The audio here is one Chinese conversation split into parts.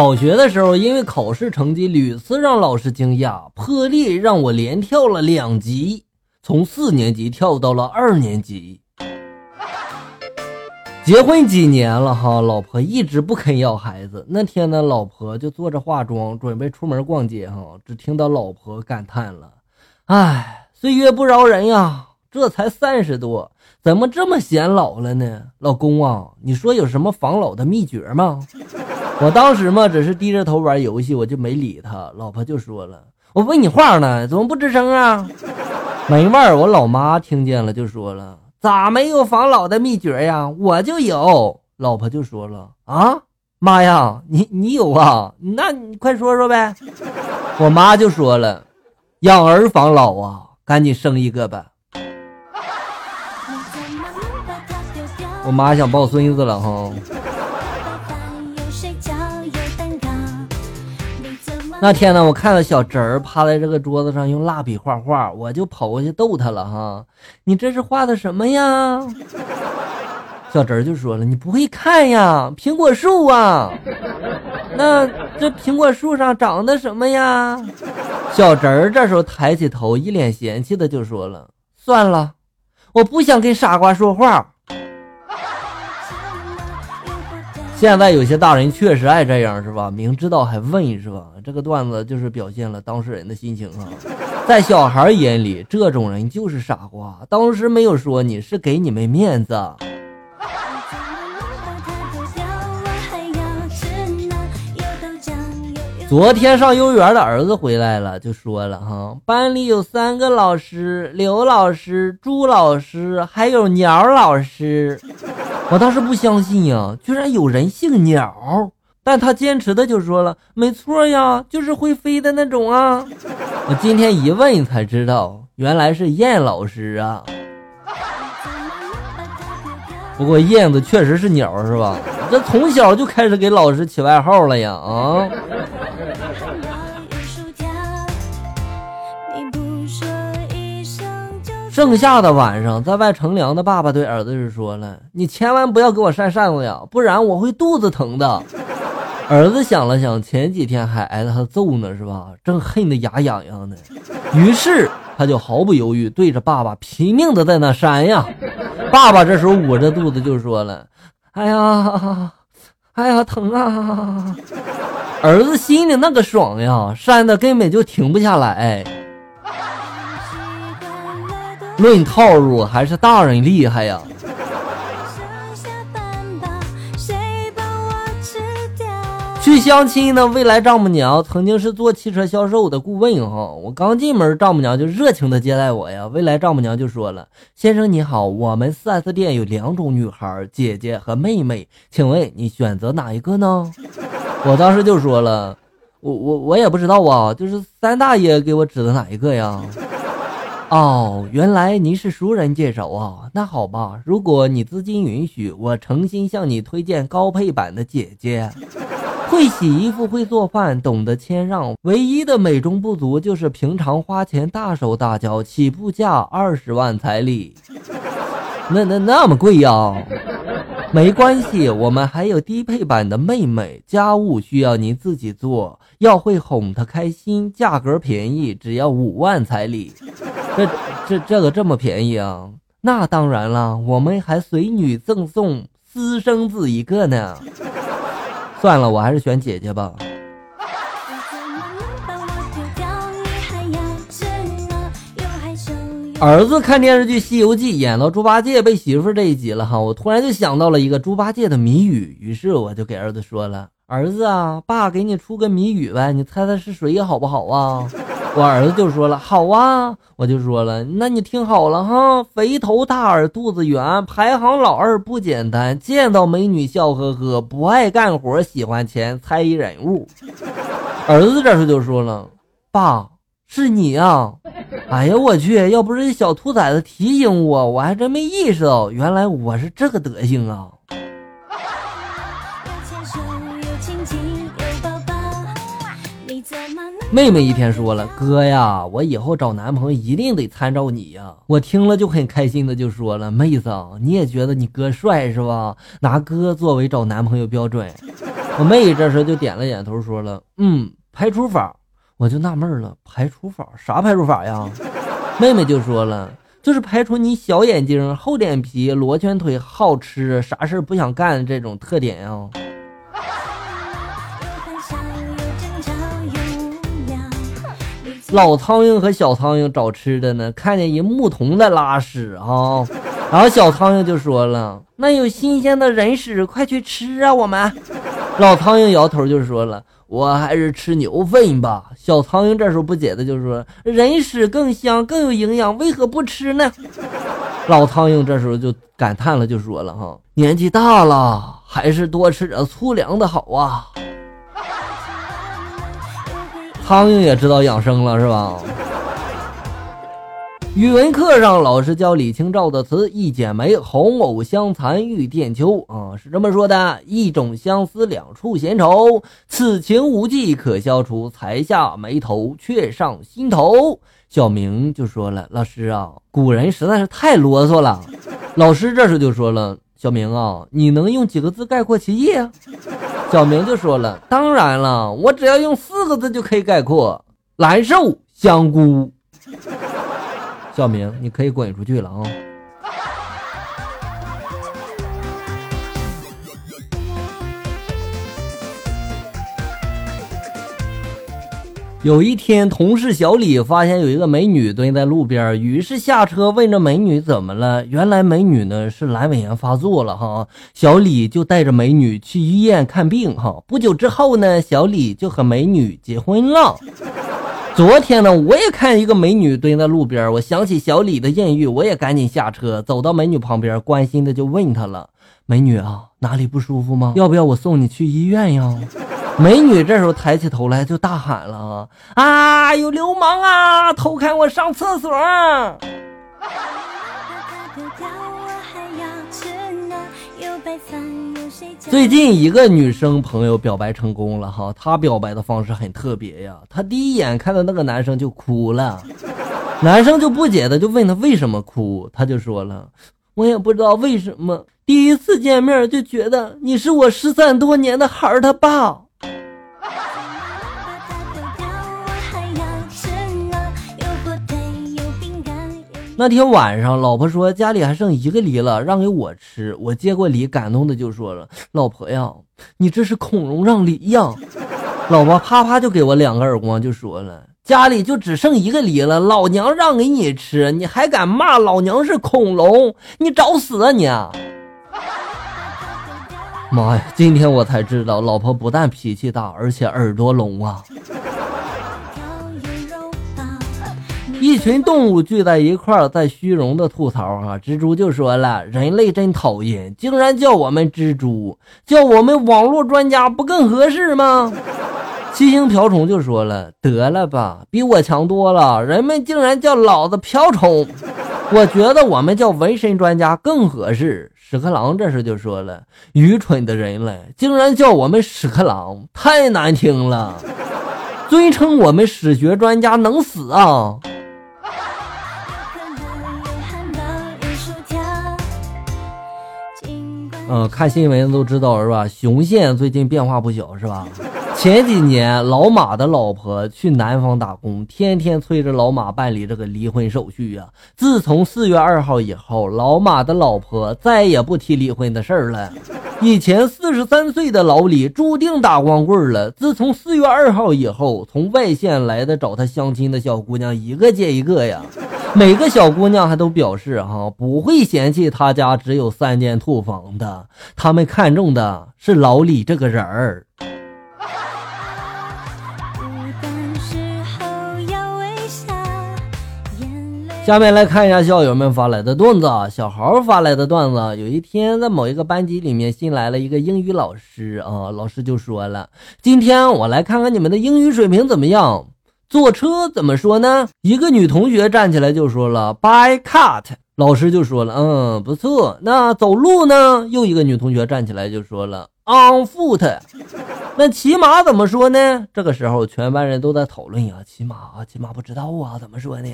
小学的时候，因为考试成绩屡次让老师惊讶，破例让我连跳了两级，从四年级跳到了二年级。结婚几年了哈，老婆一直不肯要孩子。那天呢，老婆就坐着化妆，准备出门逛街哈，只听到老婆感叹了：“哎，岁月不饶人呀，这才三十多，怎么这么显老了呢？”老公啊，你说有什么防老的秘诀吗？我当时嘛，只是低着头玩游戏，我就没理他。老婆就说了：“我问你话呢，怎么不吱声啊？” 没味儿。我老妈听见了，就说了：“咋没有防老的秘诀呀？我就有。”老婆就说了：“啊，妈呀，你你有啊？那你快说说呗。”我妈就说了：“养儿防老啊，赶紧生一个吧。”我妈想抱孙子了哈。那天呢，我看到小侄儿趴在这个桌子上用蜡笔画画，我就跑过去逗他了哈。你这是画的什么呀？小侄儿就说了：“你不会看呀，苹果树啊。那这苹果树上长的什么呀？”小侄儿这时候抬起头，一脸嫌弃的就说了：“算了，我不想跟傻瓜说话。”现在有些大人确实爱这样，是吧？明知道还问，是吧？这个段子就是表现了当事人的心情啊。在小孩眼里，这种人就是傻瓜。当时没有说你是给你们面子。昨天上幼儿园的儿子回来了，就说了哈，班里有三个老师：刘老师、朱老师，还有鸟老师。我当时不相信呀，居然有人姓鸟，但他坚持的就说了，没错呀，就是会飞的那种啊。我今天一问才知道，原来是燕老师啊。不过燕子确实是鸟是吧？这从小就开始给老师起外号了呀啊。盛夏的晚上，在外乘凉的爸爸对儿子就说了：“你千万不要给我扇扇子呀，不然我会肚子疼的。”儿子想了想，前几天还挨他揍呢，是吧？正恨得牙痒痒呢。于是他就毫不犹豫对着爸爸拼命的在那扇呀。爸爸这时候捂着肚子就说了：“哎呀，哎呀，疼啊！” 儿子心里那个爽呀，扇的根本就停不下来。论套路，还是大人厉害呀！去相亲呢，未来丈母娘曾经是做汽车销售的顾问哈。我刚进门，丈母娘就热情的接待我呀。未来丈母娘就说了：“先生你好，我们 4S 店有两种女孩，姐姐和妹妹，请问你选择哪一个呢？”我当时就说了：“我我我也不知道啊，就是三大爷给我指的哪一个呀？”哦，原来您是熟人介绍啊，那好吧，如果你资金允许，我诚心向你推荐高配版的姐姐，会洗衣服，会做饭，懂得谦让，唯一的美中不足就是平常花钱大手大脚，起步价二十万彩礼，那那那么贵呀？没关系，我们还有低配版的妹妹，家务需要您自己做，要会哄她开心，价格便宜，只要五万彩礼。这这这个这么便宜啊？那当然了，我们还随女赠送私生子一个呢。算了，我还是选姐姐吧。儿子看电视剧《西游记》，演到猪八戒被媳妇这一集了哈，我突然就想到了一个猪八戒的谜语，于是我就给儿子说了：“儿子啊，爸给你出个谜语呗，你猜猜是谁好不好啊？”我儿子就说了：“好啊。”我就说了：“那你听好了哈，肥头大耳肚子圆，排行老二不简单，见到美女笑呵呵，不爱干活喜欢钱，猜一人物。”儿子这时候就说了：“爸，是你啊。” 哎呀，我去！要不是小兔崽子提醒我，我还真没意识到，原来我是这个德行啊！妹妹一天说了：“哥呀，我以后找男朋友一定得参照你呀！”我听了就很开心的就说了：“妹子，你也觉得你哥帅是吧？拿哥作为找男朋友标准。”我妹这时就点了点头，说了：“嗯，排除法。”我就纳闷了，排除法啥排除法呀？妹妹就说了，就是排除你小眼睛、厚脸皮、罗圈腿、好吃、啥事不想干这种特点呀。老苍蝇和小苍蝇找吃的呢，看见一牧童在拉屎啊，然后小苍蝇就说了：“那有新鲜的人屎，快去吃啊！”我们老苍蝇摇头就说了。我还是吃牛粪吧。小苍蝇这时候不解的就说：“人屎更香，更有营养，为何不吃呢？” 老苍蝇这时候就感叹了，就说了：“哈，年纪大了，还是多吃点粗粮的好啊。” 苍蝇也知道养生了，是吧？语文课上，老师教李清照的词：“一剪梅，红藕香残玉簟秋。”啊，是这么说的：“一种相思，两处闲愁，此情无计可消除，才下眉头，却上心头。”小明就说了：“老师啊，古人实在是太啰嗦了。”老师这时就说了：“小明啊，你能用几个字概括其意啊？”小明就说了：“当然了，我只要用四个字就可以概括：难受香菇。”小明，你可以滚出去了啊！有一天，同事小李发现有一个美女蹲在路边，于是下车问这美女怎么了。原来美女呢是阑尾炎发作了哈，小李就带着美女去医院看病哈。不久之后呢，小李就和美女结婚了。昨天呢，我也看一个美女蹲在路边，我想起小李的艳遇，我也赶紧下车，走到美女旁边，关心的就问她了：“美女啊，哪里不舒服吗？要不要我送你去医院呀？”美女这时候抬起头来就大喊了：“啊，有流氓啊，偷看我上厕所！”最近一个女生朋友表白成功了哈，她表白的方式很特别呀。她第一眼看到那个男生就哭了，男生就不解的就问她为什么哭，她就说了，我也不知道为什么，第一次见面就觉得你是我失散多年的孩儿他爸。那天晚上，老婆说家里还剩一个梨了，让给我吃。我接过梨，感动的就说了：“老婆呀，你这是孔融让梨呀！”老婆啪啪就给我两个耳光，就说了：“家里就只剩一个梨了，老娘让给你吃，你还敢骂老娘是恐龙？你找死啊你！”妈呀，今天我才知道，老婆不但脾气大，而且耳朵聋啊！一群动物聚在一块儿，在虚荣的吐槽啊！蜘蛛就说了：“人类真讨厌，竟然叫我们蜘蛛，叫我们网络专家不更合适吗？”七星瓢虫就说了：“得了吧，比我强多了，人们竟然叫老子瓢虫，我觉得我们叫纹身专家更合适。”屎壳郎这时就说了：“愚蠢的人类，竟然叫我们屎壳郎，太难听了，尊称我们史学专家能死啊！”嗯，看新闻都知道是吧？雄县最近变化不小是吧？前几年老马的老婆去南方打工，天天催着老马办理这个离婚手续呀。自从四月二号以后，老马的老婆再也不提离婚的事儿了。以前四十三岁的老李注定打光棍了。自从四月二号以后，从外县来的找他相亲的小姑娘一个接一个呀。每个小姑娘还都表示哈不会嫌弃他家只有三间土房的，他们看中的是老李这个人儿。下面来看一下校友们发来的段子啊，小豪发来的段子。有一天在某一个班级里面新来了一个英语老师啊，老师就说了：“今天我来看看你们的英语水平怎么样。”坐车怎么说呢？一个女同学站起来就说了 “by cat”，老师就说了：“嗯，不错。”那走路呢？又一个女同学站起来就说了 “on foot”。那骑马怎么说呢？这个时候全班人都在讨论呀，骑马啊，骑马不知道啊，怎么说呢？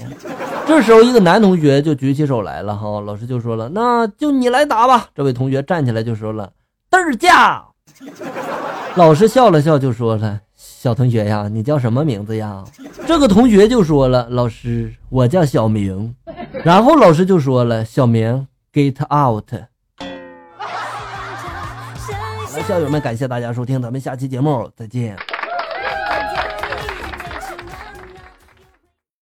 这时候一个男同学就举起手来了，哈，老师就说了：“那就你来答吧。”这位同学站起来就说了：“嘚儿驾。”老师笑了笑，就说了：“小同学呀，你叫什么名字呀？”这个同学就说了：“老师，我叫小明。”然后老师就说了：“小明，get out。”好了，校友们，感谢大家收听，咱们下期节目再见。